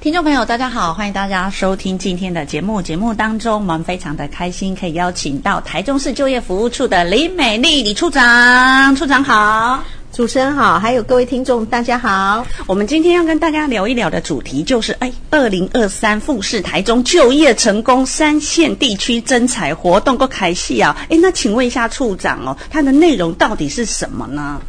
听众朋友，大家好，欢迎大家收听今天的节目。节目当中，我们非常的开心，可以邀请到台中市就业服务处的李美丽李处长。处长好，主持人好，还有各位听众，大家好。我们今天要跟大家聊一聊的主题就是，哎，二零二三富士台中就业成功三线地区征才活动够开戏啊！哎，那请问一下处长哦，它的内容到底是什么呢？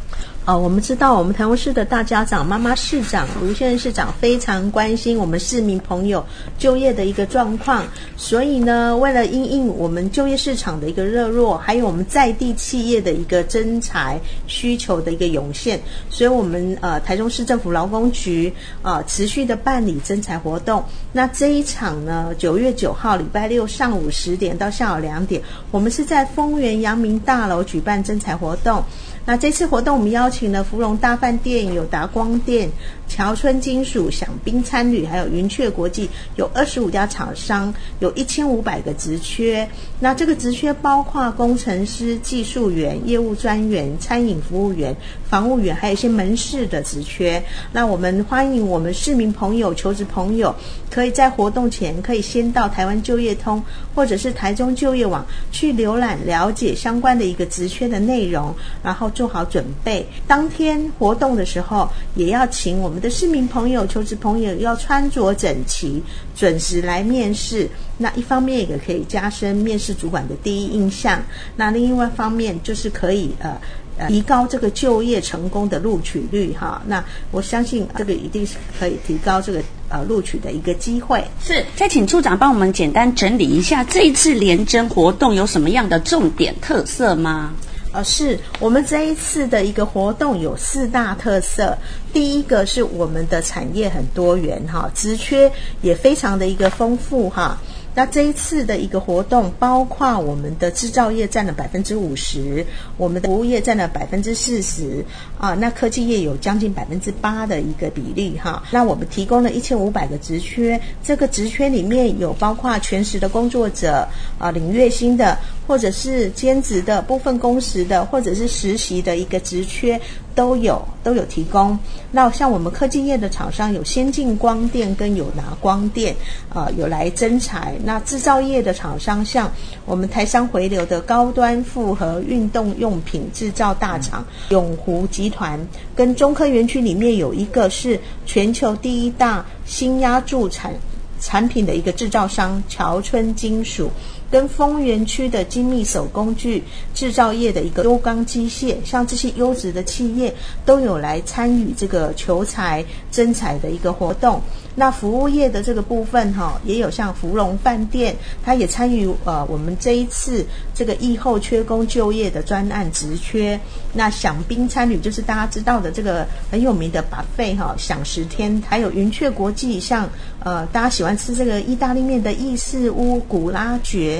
呃，我们知道，我们台中市的大家长、妈妈市长、卢县市长非常关心我们市民朋友就业的一个状况，所以呢，为了因应我们就业市场的一个热络，还有我们在地企业的一个征才需求的一个涌现，所以我们呃台中市政府劳工局啊、呃、持续的办理征才活动。那这一场呢，九月九号礼拜六上午十点到下午两点，我们是在丰原阳明大楼举办征才活动。那这次活动，我们邀请了芙蓉大饭店、友达光电、桥村金属、享宾餐旅，还有云雀国际，有二十五家厂商，有一千五百个职缺。那这个职缺包括工程师、技术员、业务专员、餐饮服务员、房务员，还有一些门市的职缺。那我们欢迎我们市民朋友、求职朋友，可以在活动前可以先到台湾就业通或者是台中就业网去浏览了解相关的一个职缺的内容，然后做好准备。当天活动的时候，也要请我们的市民朋友、求职朋友要穿着整齐，准时来面试。那一方面也可以加深面试主管的第一印象，那另外一方面就是可以呃呃提高这个就业成功的录取率哈。那我相信这个一定是可以提高这个呃录取的一个机会。是，再请处长帮我们简单整理一下这一次联征活动有什么样的重点特色吗？呃，是我们这一次的一个活动有四大特色。第一个是我们的产业很多元哈，职缺也非常的一个丰富哈。那这一次的一个活动，包括我们的制造业占了百分之五十，我们的服务业占了百分之四十啊，那科技业有将近百分之八的一个比例哈。那我们提供了一千五百个职缺，这个职缺里面有包括全时的工作者啊，领月薪的，或者是兼职的、部分工时的，或者是实习的一个职缺。都有都有提供。那像我们科技业的厂商有先进光电跟有拿光电，啊、有来增材。那制造业的厂商像我们台商回流的高端复合运动用品制造大厂永湖集团，跟中科园区里面有一个是全球第一大新压铸产产品的一个制造商桥村金属。跟丰原区的精密手工具制造业的一个优钢机械，像这些优质的企业都有来参与这个求才征才的一个活动。那服务业的这个部分哈，也有像芙蓉饭店，它也参与呃我们这一次这个疫后缺工就业的专案职缺。那享宾餐旅就是大家知道的这个很有名的 buffet 哈，享十天，还有云雀国际，像呃大家喜欢吃这个意大利面的意式屋古拉爵。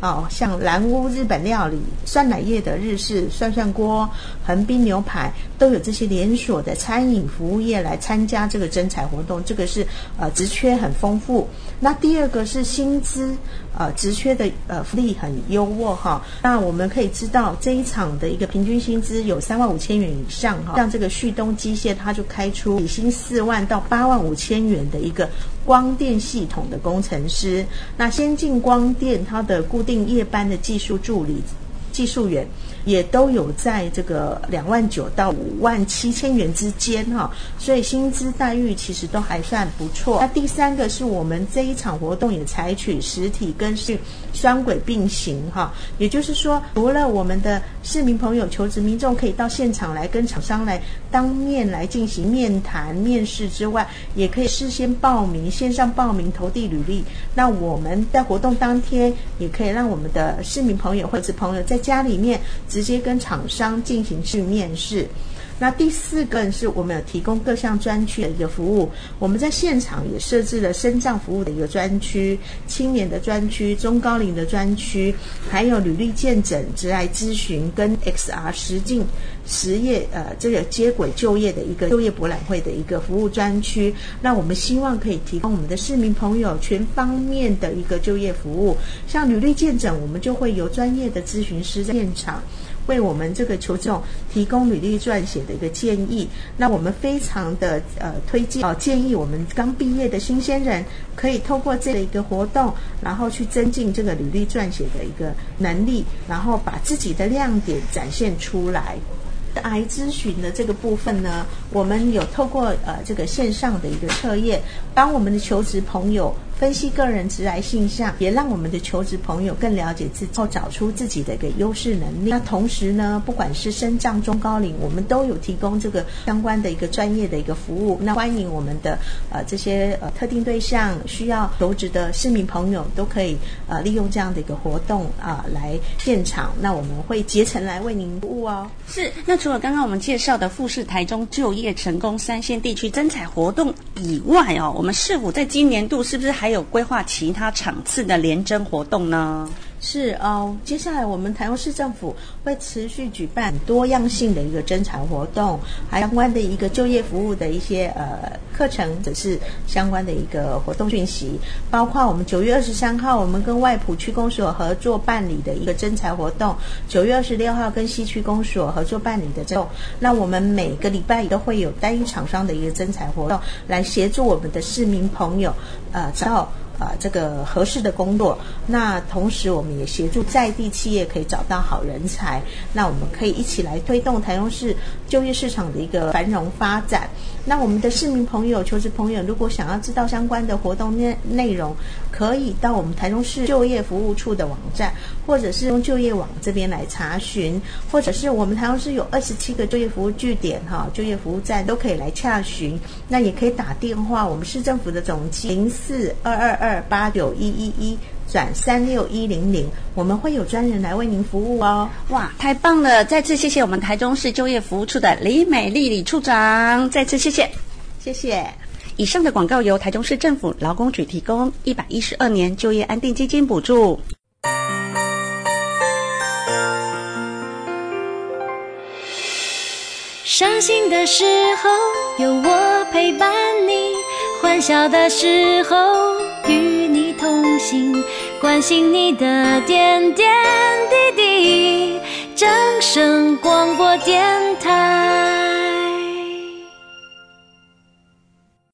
哦，像蓝屋日本料理、酸奶业的日式涮涮锅、横滨牛排，都有这些连锁的餐饮服务业来参加这个征才活动。这个是呃职缺很丰富。那第二个是薪资，呃职缺的呃福利很优渥哈。那我们可以知道这一场的一个平均薪资有三万五千元以上哈。像这个旭东机械，它就开出底薪四万到八万五千元的一个。光电系统的工程师，那先进光电它的固定夜班的技术助理、技术员。也都有在这个两万九到五万七千元之间哈，所以薪资待遇其实都还算不错。那第三个是我们这一场活动也采取实体跟是双轨并行哈，也就是说，除了我们的市民朋友、求职民众可以到现场来跟厂商来当面来进行面谈、面试之外，也可以事先报名、线上报名、投递履历。那我们在活动当天也可以让我们的市民朋友或者朋友在家里面。直接跟厂商进行去面试，那第四个是我们有提供各项专区的一个服务，我们在现场也设置了身障服务的一个专区、青年的专区、中高龄的专区，还有履历健诊、职涯咨询跟 XR 实境实业呃这个接轨就业的一个就业博览会的一个服务专区。那我们希望可以提供我们的市民朋友全方面的一个就业服务，像履历健诊，我们就会有专业的咨询师在现场。为我们这个求证提供履历撰写的一个建议，那我们非常的呃推荐哦，建议我们刚毕业的新鲜人可以透过这个一个活动，然后去增进这个履历撰写的一个能力，然后把自己的亮点展现出来。癌咨询的这个部分呢，我们有透过呃这个线上的一个测验，帮我们的求职朋友。分析个人职涯性向，也让我们的求职朋友更了解自己，后找出自己的一个优势能力。那同时呢，不管是身障、中高龄，我们都有提供这个相关的一个专业的一个服务。那欢迎我们的呃这些呃特定对象需要求职的市民朋友，都可以呃利用这样的一个活动啊、来现场。那我们会竭诚来为您服务哦。是。那除了刚刚我们介绍的富士台中就业成功三线地区征才活动以外哦，我们是否在今年度是不是还还有规划其他场次的联征活动呢？是哦，接下来我们台中市政府会持续举办多样性的一个征才活动，还相关的一个就业服务的一些呃课程，只是相关的一个活动讯息，包括我们九月二十三号我们跟外埔区公所合作办理的一个征才活动，九月二十六号跟西区公所合作办理的这种，那我们每个礼拜都会有单一厂商的一个征才活动，来协助我们的市民朋友呃找到。啊，这个合适的工作，那同时我们也协助在地企业可以找到好人才，那我们可以一起来推动台中市就业市场的一个繁荣发展。那我们的市民朋友、求职朋友，如果想要知道相关的活动内内容，可以到我们台中市就业服务处的网站，或者是用就业网这边来查询，或者是我们台中市有二十七个就业服务据点哈，就业服务站都可以来洽询。那也可以打电话，我们市政府的总机零四二二二。二八九一一一转三六一零零，我们会有专人来为您服务哦。哇，太棒了！再次谢谢我们台中市就业服务处的李美丽李处长，再次谢谢，谢谢。以上的广告由台中市政府劳工局提供，一百一十二年就业安定基金补助。伤心的时候有我陪伴你，欢笑的时候。与你同行，关心你的点点滴滴。正声广播电台。